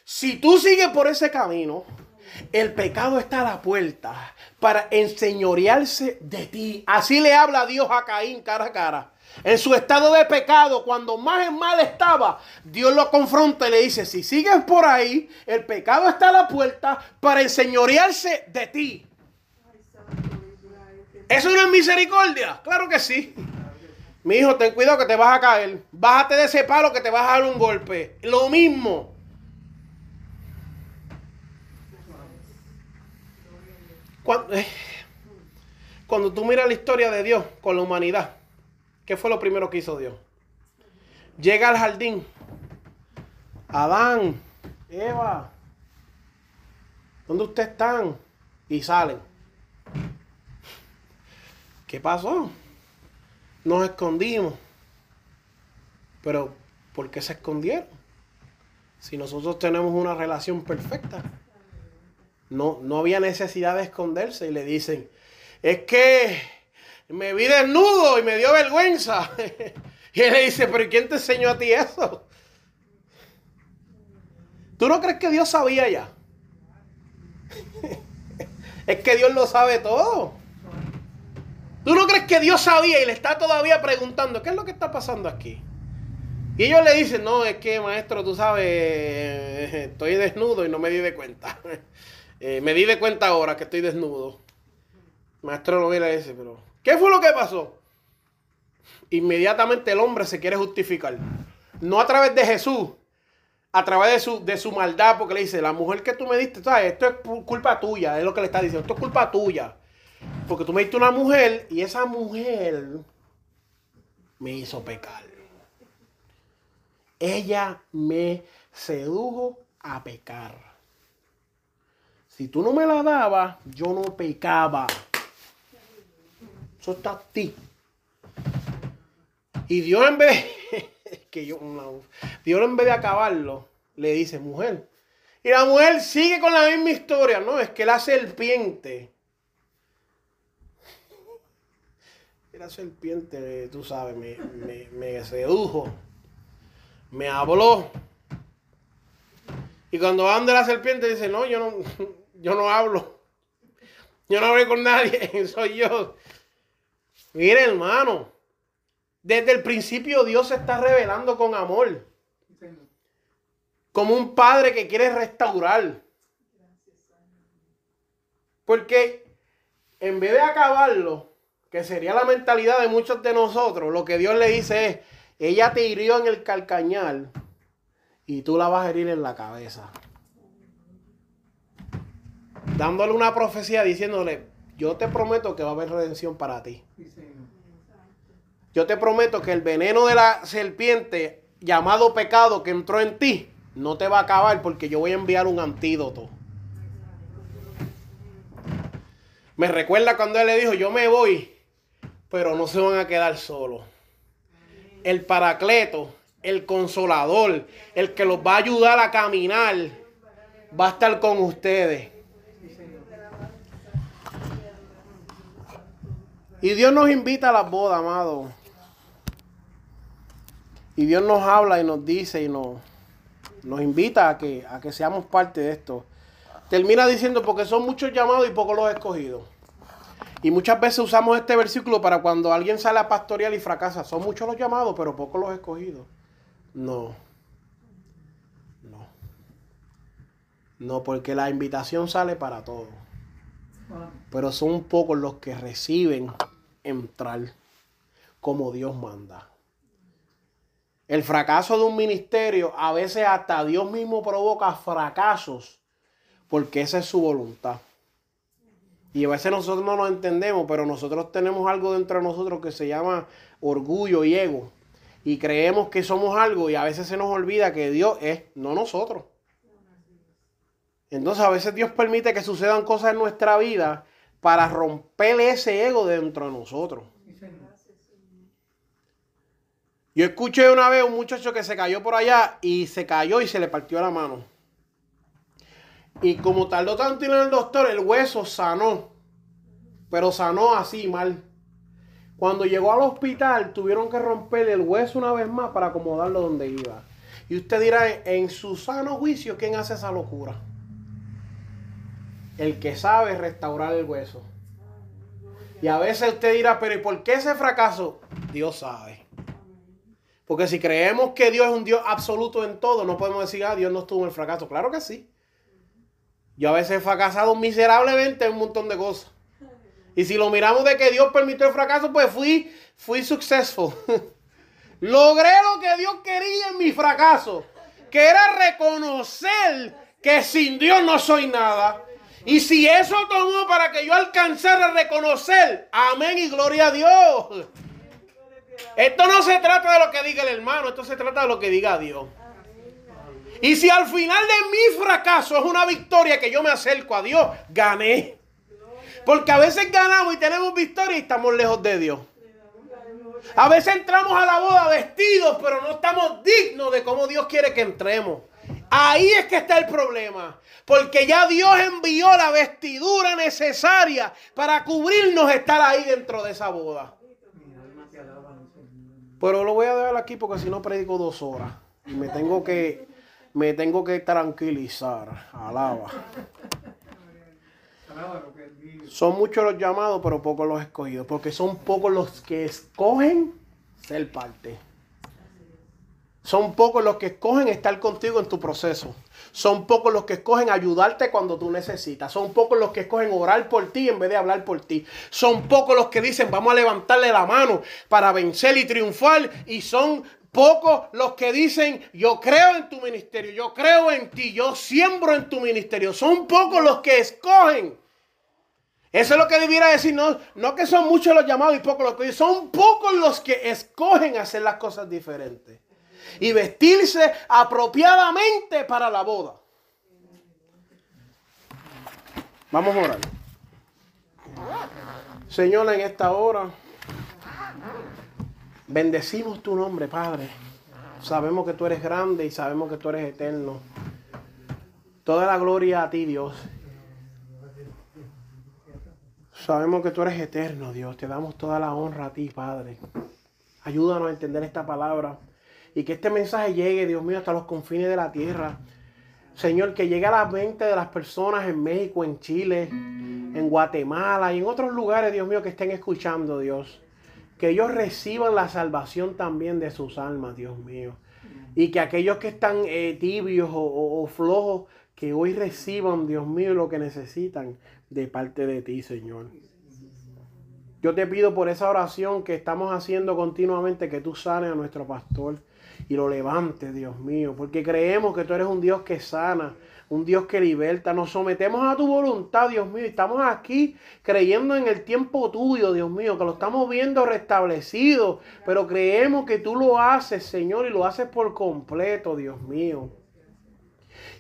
B: si tú sigues por ese camino, el pecado está a la puerta para enseñorearse de ti. Así le habla Dios a Caín cara a cara. En su estado de pecado, cuando más en mal estaba, Dios lo confronta y le dice, si sigues por ahí, el pecado está a la puerta para enseñorearse de ti. ¿Eso no es misericordia? Claro que sí. Mi hijo, ten cuidado que te vas a caer. Bájate de ese palo que te vas a dar un golpe. Lo mismo. Cuando, eh. cuando tú miras la historia de Dios con la humanidad, ¿qué fue lo primero que hizo Dios? Llega al jardín. Adán, Eva, ¿dónde ustedes están? Y salen. ¿Qué pasó? Nos escondimos. Pero, ¿por qué se escondieron? Si nosotros tenemos una relación perfecta. No, no había necesidad de esconderse y le dicen, es que me vi desnudo y me dio vergüenza. y él le dice, pero ¿quién te enseñó a ti eso? ¿Tú no crees que Dios sabía ya? es que Dios lo sabe todo. ¿Tú no crees que Dios sabía y le está todavía preguntando, ¿qué es lo que está pasando aquí? Y ellos le dicen, no, es que maestro, tú sabes, estoy desnudo y no me di de cuenta. Eh, me di de cuenta ahora que estoy desnudo. Maestro lo mira dice, pero ¿qué fue lo que pasó? Inmediatamente el hombre se quiere justificar. No a través de Jesús, a través de su, de su maldad, porque le dice, la mujer que tú me diste, ¿sabes? esto es culpa tuya, es lo que le está diciendo, esto es culpa tuya. Porque tú me diste una mujer y esa mujer me hizo pecar. Ella me sedujo a pecar. Si tú no me la dabas, yo no pecaba. Eso está a ti. Y Dios en vez, que yo, Dios en vez de acabarlo, le dice, mujer. Y la mujer sigue con la misma historia, ¿no? Es que la serpiente. La serpiente, tú sabes, me, me, me sedujo. Me habló. Y cuando van de la serpiente dice, no, yo no, yo no hablo. Yo no hablo con nadie, soy yo. Mire, hermano, desde el principio Dios se está revelando con amor. Como un padre que quiere restaurar. Porque en vez de acabarlo, que sería la mentalidad de muchos de nosotros, lo que Dios le dice es, ella te hirió en el calcañal y tú la vas a herir en la cabeza dándole una profecía diciéndole, yo te prometo que va a haber redención para ti. Yo te prometo que el veneno de la serpiente llamado pecado que entró en ti no te va a acabar porque yo voy a enviar un antídoto. Me recuerda cuando él le dijo, yo me voy, pero no se van a quedar solos. El paracleto, el consolador, el que los va a ayudar a caminar, va a estar con ustedes. Y Dios nos invita a la boda, amado. Y Dios nos habla y nos dice y nos, nos invita a que, a que seamos parte de esto. Termina diciendo, porque son muchos llamados y pocos los escogidos. Y muchas veces usamos este versículo para cuando alguien sale a pastorear y fracasa. Son muchos los llamados, pero pocos los escogidos. No. No. No, porque la invitación sale para todos. Pero son pocos los que reciben entrar como Dios manda. El fracaso de un ministerio, a veces hasta Dios mismo provoca fracasos, porque esa es su voluntad. Y a veces nosotros no lo entendemos, pero nosotros tenemos algo dentro de nosotros que se llama orgullo y ego. Y creemos que somos algo y a veces se nos olvida que Dios es, no nosotros. Entonces a veces Dios permite que sucedan cosas en nuestra vida para romper ese ego dentro de nosotros. Yo escuché una vez un muchacho que se cayó por allá y se cayó y se le partió la mano. Y como tardó tanto en el doctor, el hueso sanó. Pero sanó así mal. Cuando llegó al hospital, tuvieron que romper el hueso una vez más para acomodarlo donde iba. Y usted dirá, en su sano juicio, ¿quién hace esa locura? el que sabe restaurar el hueso. Y a veces usted dirá, pero ¿y por qué ese fracaso? Dios sabe. Porque si creemos que Dios es un Dios absoluto en todo, no podemos decir, ah, Dios no estuvo en el fracaso. Claro que sí. Yo a veces he fracasado miserablemente en un montón de cosas. Y si lo miramos de que Dios permitió el fracaso, pues fui, fui successful. Logré lo que Dios quería en mi fracaso, que era reconocer que sin Dios no soy nada Y si eso tomó para que yo alcanzara a reconocer, amén y gloria a Dios. Esto no se trata de lo que diga el hermano, esto se trata de lo que diga Dios. Y si al final de mi fracaso es una victoria que yo me acerco a Dios, gané. Porque a veces ganamos y tenemos victoria y estamos lejos de Dios. A veces entramos a la boda vestidos, pero no estamos dignos de cómo Dios quiere que entremos. Ahí es que está el problema. Porque ya Dios envió la vestidura necesaria para cubrirnos estar ahí dentro de esa boda. Pero lo voy a dejar aquí porque si no predico dos horas. Y me tengo que, me tengo que tranquilizar. Alaba. Son muchos los llamados, pero pocos los escogidos. Porque son pocos los que escogen ser parte. Son pocos los que escogen estar contigo en tu proceso. Son pocos los que escogen ayudarte cuando tú necesitas. Son pocos los que escogen orar por ti en vez de hablar por ti. Son pocos los que dicen vamos a levantarle la mano para vencer y triunfar. Y son pocos los que dicen yo creo en tu ministerio, yo creo en ti, yo siembro en tu ministerio. Son pocos los que escogen. Eso es lo que debiera decir, no, no que son muchos los llamados y pocos los que son pocos los que escogen hacer las cosas diferentes y vestirse apropiadamente para la boda. Vamos a orar. Señor, en esta hora bendecimos tu nombre, Padre. Sabemos que tú eres grande y sabemos que tú eres eterno. Toda la gloria a ti, Dios. Sabemos que tú eres eterno, Dios. Te damos toda la honra a ti, Padre. Ayúdanos a entender esta palabra y que este mensaje llegue, Dios mío, hasta los confines de la tierra. Señor, que llegue a la mente de las personas en México, en Chile, en Guatemala y en otros lugares, Dios mío, que estén escuchando, Dios. Que ellos reciban la salvación también de sus almas, Dios mío. Y que aquellos que están eh, tibios o, o flojos, que hoy reciban, Dios mío, lo que necesitan de parte de ti, Señor. Yo te pido por esa oración que estamos haciendo continuamente, que tú sanes a nuestro pastor y lo levantes, Dios mío, porque creemos que tú eres un Dios que sana, un Dios que liberta. Nos sometemos a tu voluntad, Dios mío, estamos aquí creyendo en el tiempo tuyo, Dios mío, que lo estamos viendo restablecido, pero creemos que tú lo haces, Señor, y lo haces por completo, Dios mío.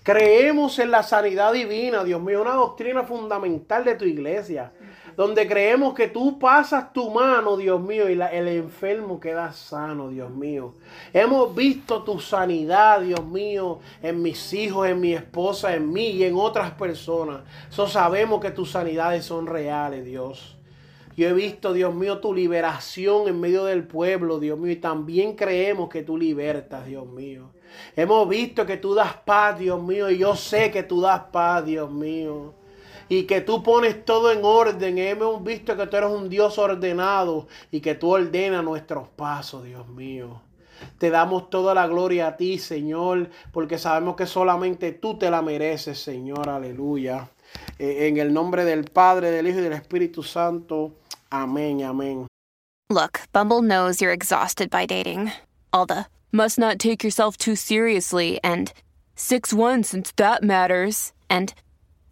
B: Creemos en la sanidad divina, Dios mío, una doctrina fundamental de tu iglesia donde creemos que tú pasas tu mano, Dios mío, y el enfermo queda sano, Dios mío. Hemos visto tu sanidad, Dios mío, en mis hijos, en mi esposa, en mí y en otras personas. So sabemos que tus sanidades son reales, Dios. Yo he visto, Dios mío, tu liberación en medio del pueblo, Dios mío, y también creemos que tú libertas, Dios mío. Hemos visto que tú das paz, Dios mío, y yo sé que tú das paz, Dios mío y que tú pones todo en orden. Hemos visto que tú eres un Dios ordenado y que tú ordenas nuestros pasos, Dios mío. Te damos toda la gloria a ti, Señor, porque sabemos que solamente tú te la mereces, Señor. Aleluya. Eh, en el nombre del Padre, del Hijo y del Espíritu Santo. Amén, amén.
C: Look, Bumble knows you're exhausted by dating. All the must not take yourself too seriously and 6 1 since that matters. And